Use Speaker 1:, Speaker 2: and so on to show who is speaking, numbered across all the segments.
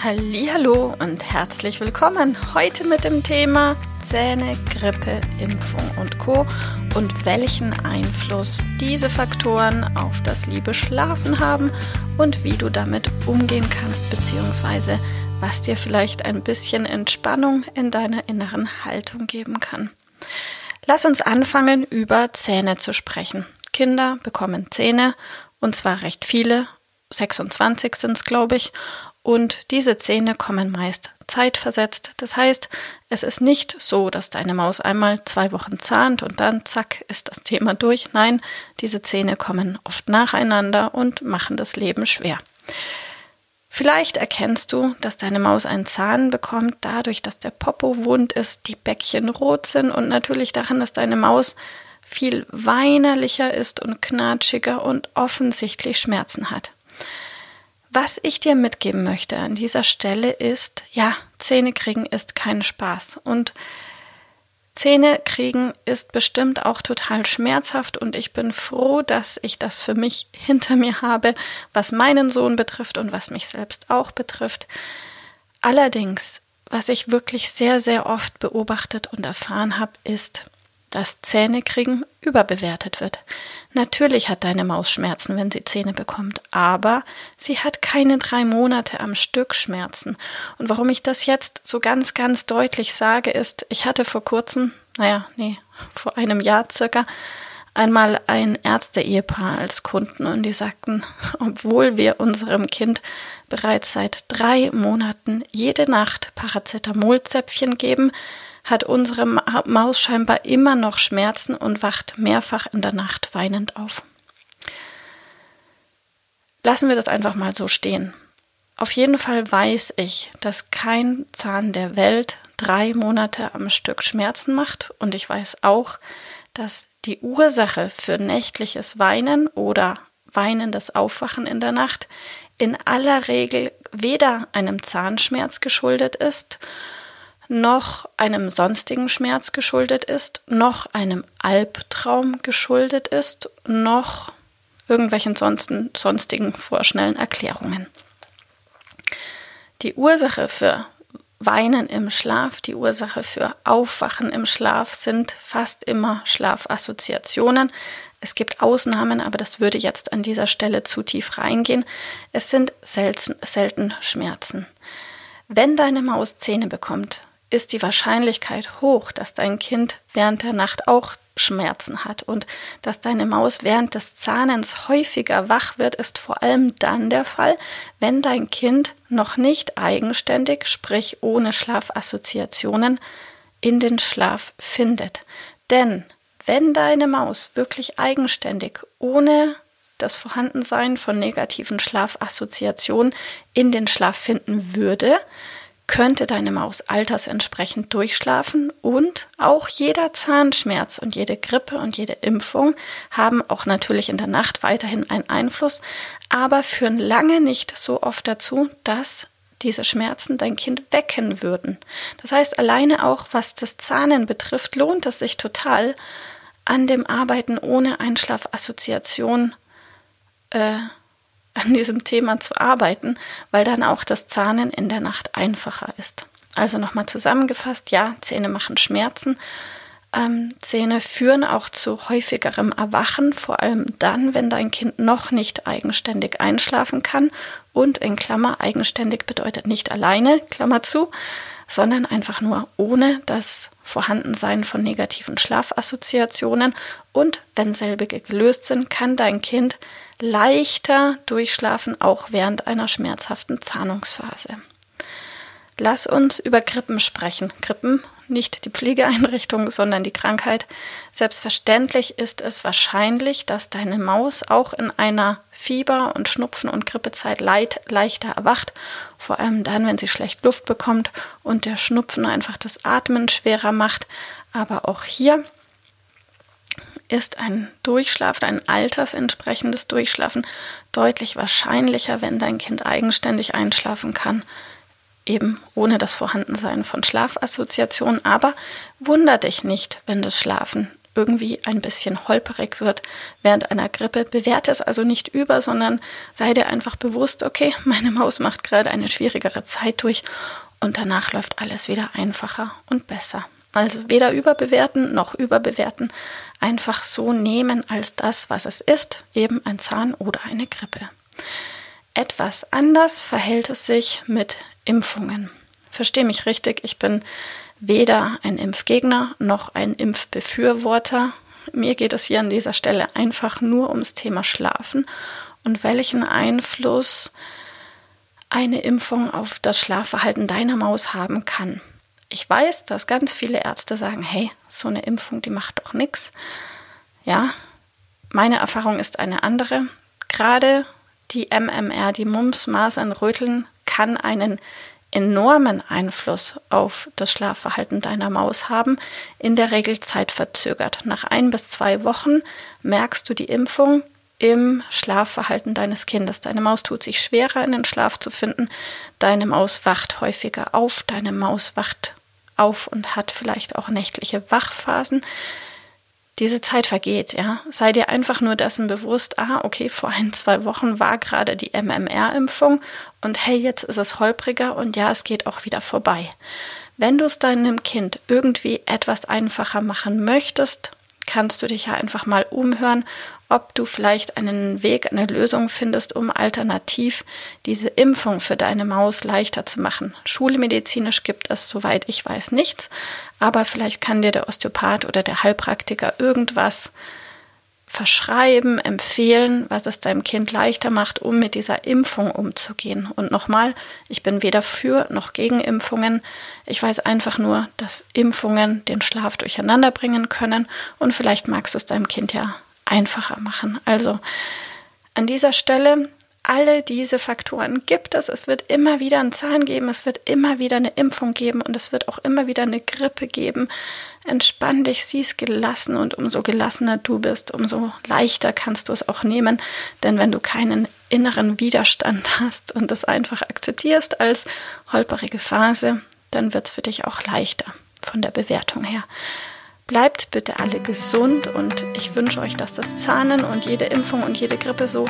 Speaker 1: Hallo und herzlich willkommen heute mit dem Thema Zähne, Grippe, Impfung und Co. und welchen Einfluss diese Faktoren auf das liebe Schlafen haben und wie du damit umgehen kannst, beziehungsweise was dir vielleicht ein bisschen Entspannung in deiner inneren Haltung geben kann. Lass uns anfangen, über Zähne zu sprechen. Kinder bekommen Zähne und zwar recht viele, 26 sind es, glaube ich, und diese Zähne kommen meist zeitversetzt. Das heißt, es ist nicht so, dass deine Maus einmal zwei Wochen zahnt und dann zack ist das Thema durch. Nein, diese Zähne kommen oft nacheinander und machen das Leben schwer. Vielleicht erkennst du, dass deine Maus einen Zahn bekommt, dadurch, dass der Popo wund ist, die Bäckchen rot sind und natürlich daran, dass deine Maus viel weinerlicher ist und knatschiger und offensichtlich Schmerzen hat. Was ich dir mitgeben möchte an dieser Stelle ist, ja, Zähne kriegen ist kein Spaß und Zähne kriegen ist bestimmt auch total schmerzhaft und ich bin froh, dass ich das für mich hinter mir habe, was meinen Sohn betrifft und was mich selbst auch betrifft. Allerdings, was ich wirklich sehr, sehr oft beobachtet und erfahren habe, ist, dass Zähnekriegen überbewertet wird. Natürlich hat deine Maus Schmerzen, wenn sie Zähne bekommt, aber sie hat keine drei Monate am Stück Schmerzen. Und warum ich das jetzt so ganz, ganz deutlich sage, ist, ich hatte vor kurzem, naja, nee, vor einem Jahr circa, einmal ein Ärzte-Ehepaar als Kunden und die sagten, obwohl wir unserem Kind bereits seit drei Monaten jede Nacht Paracetamolzäpfchen geben, hat unsere Maus scheinbar immer noch Schmerzen und wacht mehrfach in der Nacht weinend auf. Lassen wir das einfach mal so stehen. Auf jeden Fall weiß ich, dass kein Zahn der Welt drei Monate am Stück Schmerzen macht und ich weiß auch, dass die Ursache für nächtliches Weinen oder weinendes Aufwachen in der Nacht in aller Regel weder einem Zahnschmerz geschuldet ist, noch einem sonstigen Schmerz geschuldet ist, noch einem Albtraum geschuldet ist, noch irgendwelchen sonsten, sonstigen vorschnellen Erklärungen. Die Ursache für Weinen im Schlaf, die Ursache für Aufwachen im Schlaf sind fast immer Schlafassoziationen. Es gibt Ausnahmen, aber das würde jetzt an dieser Stelle zu tief reingehen. Es sind selten, selten Schmerzen. Wenn deine Maus Zähne bekommt, ist die Wahrscheinlichkeit hoch, dass dein Kind während der Nacht auch Schmerzen hat und dass deine Maus während des Zahnens häufiger wach wird, ist vor allem dann der Fall, wenn dein Kind noch nicht eigenständig, sprich ohne Schlafassoziationen, in den Schlaf findet. Denn wenn deine Maus wirklich eigenständig, ohne das Vorhandensein von negativen Schlafassoziationen in den Schlaf finden würde, könnte deine Maus altersentsprechend durchschlafen und auch jeder Zahnschmerz und jede Grippe und jede Impfung haben auch natürlich in der Nacht weiterhin einen Einfluss, aber führen lange nicht so oft dazu, dass diese Schmerzen dein Kind wecken würden. Das heißt, alleine auch was das Zahnen betrifft, lohnt es sich total, an dem Arbeiten ohne Einschlafassoziation äh, an diesem Thema zu arbeiten, weil dann auch das Zahnen in der Nacht einfacher ist. Also nochmal zusammengefasst, ja, Zähne machen Schmerzen. Ähm, Zähne führen auch zu häufigerem Erwachen, vor allem dann, wenn dein Kind noch nicht eigenständig einschlafen kann. Und in Klammer, eigenständig bedeutet nicht alleine, Klammer zu, sondern einfach nur ohne das Vorhandensein von negativen Schlafassoziationen. Und wenn selbige gelöst sind, kann dein Kind leichter durchschlafen, auch während einer schmerzhaften Zahnungsphase. Lass uns über Grippen sprechen. Grippen, nicht die Pflegeeinrichtung, sondern die Krankheit. Selbstverständlich ist es wahrscheinlich, dass deine Maus auch in einer Fieber- und Schnupfen- und Grippezeit leid, leichter erwacht. Vor allem dann, wenn sie schlecht Luft bekommt und der Schnupfen einfach das Atmen schwerer macht. Aber auch hier ist ein Durchschlafen, ein altersentsprechendes Durchschlafen deutlich wahrscheinlicher, wenn dein Kind eigenständig einschlafen kann eben ohne das Vorhandensein von Schlafassoziationen. Aber wunder dich nicht, wenn das Schlafen irgendwie ein bisschen holperig wird während einer Grippe. Bewerte es also nicht über, sondern sei dir einfach bewusst, okay, meine Maus macht gerade eine schwierigere Zeit durch und danach läuft alles wieder einfacher und besser. Also weder überbewerten noch überbewerten, einfach so nehmen als das, was es ist, eben ein Zahn oder eine Grippe. Etwas anders verhält es sich mit Impfungen. Verstehe mich richtig, ich bin weder ein Impfgegner noch ein Impfbefürworter. Mir geht es hier an dieser Stelle einfach nur ums Thema Schlafen und welchen Einfluss eine Impfung auf das Schlafverhalten deiner Maus haben kann. Ich weiß, dass ganz viele Ärzte sagen, hey, so eine Impfung, die macht doch nichts. Ja, meine Erfahrung ist eine andere. Gerade die MMR, die Mumps, Masern, Röteln, kann einen enormen Einfluss auf das Schlafverhalten deiner Maus haben, in der Regel zeitverzögert. Nach ein bis zwei Wochen merkst du die Impfung im Schlafverhalten deines Kindes. Deine Maus tut sich schwerer, in den Schlaf zu finden. Deine Maus wacht häufiger auf. Deine Maus wacht auf und hat vielleicht auch nächtliche Wachphasen diese Zeit vergeht, ja. Sei dir einfach nur dessen bewusst, ah, okay, vor ein, zwei Wochen war gerade die MMR-Impfung und hey, jetzt ist es holpriger und ja, es geht auch wieder vorbei. Wenn du es deinem Kind irgendwie etwas einfacher machen möchtest, kannst du dich ja einfach mal umhören, ob du vielleicht einen Weg, eine Lösung findest, um alternativ diese Impfung für deine Maus leichter zu machen. Schulmedizinisch gibt es, soweit ich weiß, nichts, aber vielleicht kann dir der Osteopath oder der Heilpraktiker irgendwas verschreiben, empfehlen, was es deinem Kind leichter macht, um mit dieser Impfung umzugehen. Und nochmal, ich bin weder für noch gegen Impfungen. Ich weiß einfach nur, dass Impfungen den Schlaf durcheinander bringen können und vielleicht magst du es deinem Kind ja einfacher machen. Also an dieser Stelle alle diese Faktoren gibt es. Es wird immer wieder einen Zahn geben, es wird immer wieder eine Impfung geben und es wird auch immer wieder eine Grippe geben. Entspann dich, sieh es gelassen und umso gelassener du bist, umso leichter kannst du es auch nehmen. Denn wenn du keinen inneren Widerstand hast und das einfach akzeptierst als holperige Phase, dann wird es für dich auch leichter von der Bewertung her. Bleibt bitte alle gesund und ich wünsche euch, dass das Zahnen und jede Impfung und jede Grippe so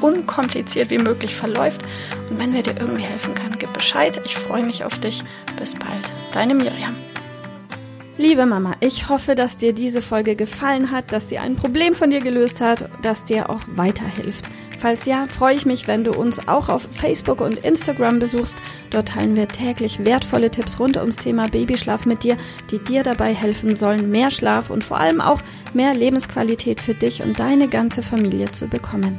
Speaker 1: unkompliziert wie möglich verläuft. Und wenn wir dir irgendwie helfen können, gib Bescheid. Ich freue mich auf dich. Bis bald. Deine Miriam.
Speaker 2: Liebe Mama, ich hoffe, dass dir diese Folge gefallen hat, dass sie ein Problem von dir gelöst hat, dass dir auch weiterhilft. Falls ja, freue ich mich, wenn du uns auch auf Facebook und Instagram besuchst. Dort teilen wir täglich wertvolle Tipps rund ums Thema Babyschlaf mit dir, die dir dabei helfen sollen, mehr Schlaf und vor allem auch mehr Lebensqualität für dich und deine ganze Familie zu bekommen.